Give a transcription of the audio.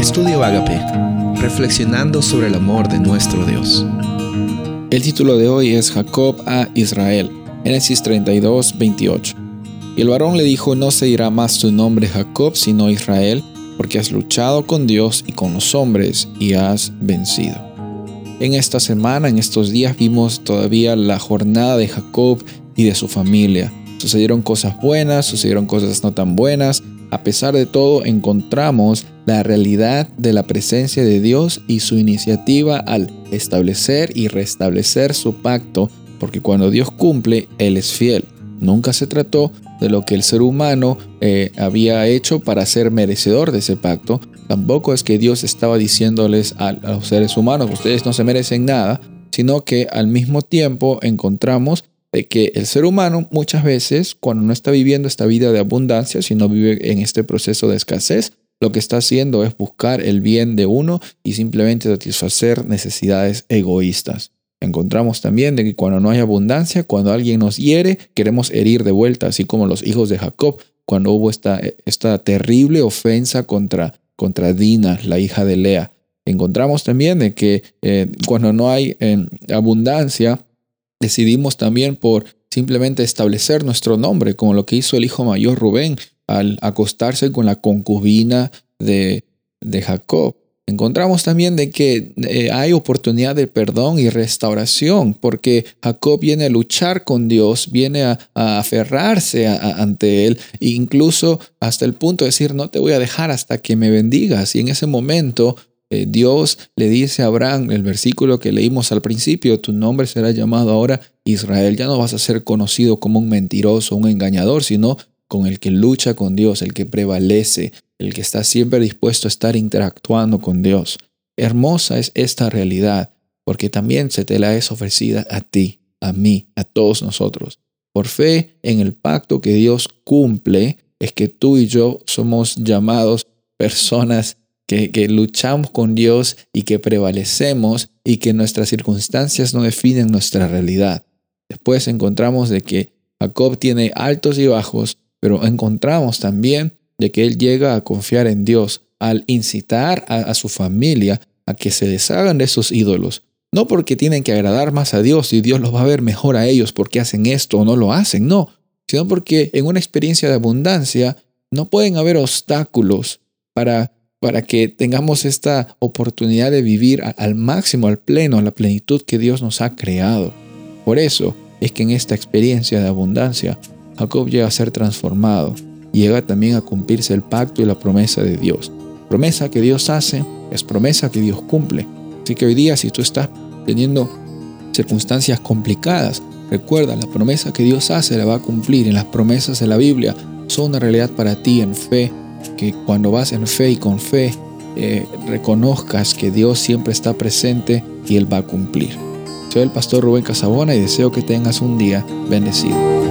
Estudio Agape, reflexionando sobre el amor de nuestro Dios. El título de hoy es Jacob a Israel, Génesis 32, 28. Y el varón le dijo, no se dirá más tu nombre Jacob, sino Israel, porque has luchado con Dios y con los hombres y has vencido. En esta semana, en estos días, vimos todavía la jornada de Jacob y de su familia. Sucedieron cosas buenas, sucedieron cosas no tan buenas. A pesar de todo, encontramos la realidad de la presencia de Dios y su iniciativa al establecer y restablecer su pacto, porque cuando Dios cumple, Él es fiel. Nunca se trató de lo que el ser humano eh, había hecho para ser merecedor de ese pacto. Tampoco es que Dios estaba diciéndoles a, a los seres humanos, ustedes no se merecen nada, sino que al mismo tiempo encontramos de que el ser humano muchas veces, cuando no está viviendo esta vida de abundancia, sino vive en este proceso de escasez, lo que está haciendo es buscar el bien de uno y simplemente satisfacer necesidades egoístas. Encontramos también de que cuando no hay abundancia, cuando alguien nos hiere, queremos herir de vuelta, así como los hijos de Jacob, cuando hubo esta, esta terrible ofensa contra, contra Dina, la hija de Lea. Encontramos también de que eh, cuando no hay eh, abundancia, decidimos también por simplemente establecer nuestro nombre, como lo que hizo el hijo mayor Rubén al acostarse con la concubina de, de Jacob. Encontramos también de que eh, hay oportunidad de perdón y restauración, porque Jacob viene a luchar con Dios, viene a, aferrarse ante Él, incluso hasta el punto de decir, no te voy a dejar hasta que me bendigas. Y en ese momento eh, Dios le dice a Abraham, el versículo que leímos al principio, tu nombre será llamado ahora Israel, ya no vas a ser conocido como un mentiroso, un engañador, sino con el que lucha con Dios, el que prevalece, el que está siempre dispuesto a estar interactuando con Dios. Hermosa es esta realidad, porque también se te la es ofrecida a ti, a mí, a todos nosotros. Por fe en el pacto que Dios cumple, es que tú y yo somos llamados personas que, luchamos con Dios y que prevalecemos y que nuestras circunstancias no definen nuestra realidad. Después encontramos de que Jacob tiene altos y bajos, pero encontramos también de que él llega a confiar en Dios al incitar a, su familia a que se deshagan de esos ídolos. No porque tienen que agradar más a Dios y Dios los va a ver mejor a ellos porque hacen esto o no lo hacen, no, sino porque en una experiencia de abundancia no pueden haber obstáculos para, para que tengamos esta oportunidad de vivir al máximo, al pleno, a la plenitud que Dios nos ha creado. Por eso es que en esta experiencia de abundancia Jacob llega a ser transformado y llega también a cumplirse el pacto y la promesa de Dios. Promesa que Dios hace es promesa que Dios cumple. Así que hoy día si tú estás teniendo circunstancias complicadas, recuerda, la promesa que Dios hace la va a cumplir. En las promesas de la Biblia son una realidad para ti en fe, que cuando vas en fe y con fe, eh, reconozcas que Dios siempre está presente y Él va a cumplir. Soy el pastor Rubén Casabona y deseo que tengas un día bendecido.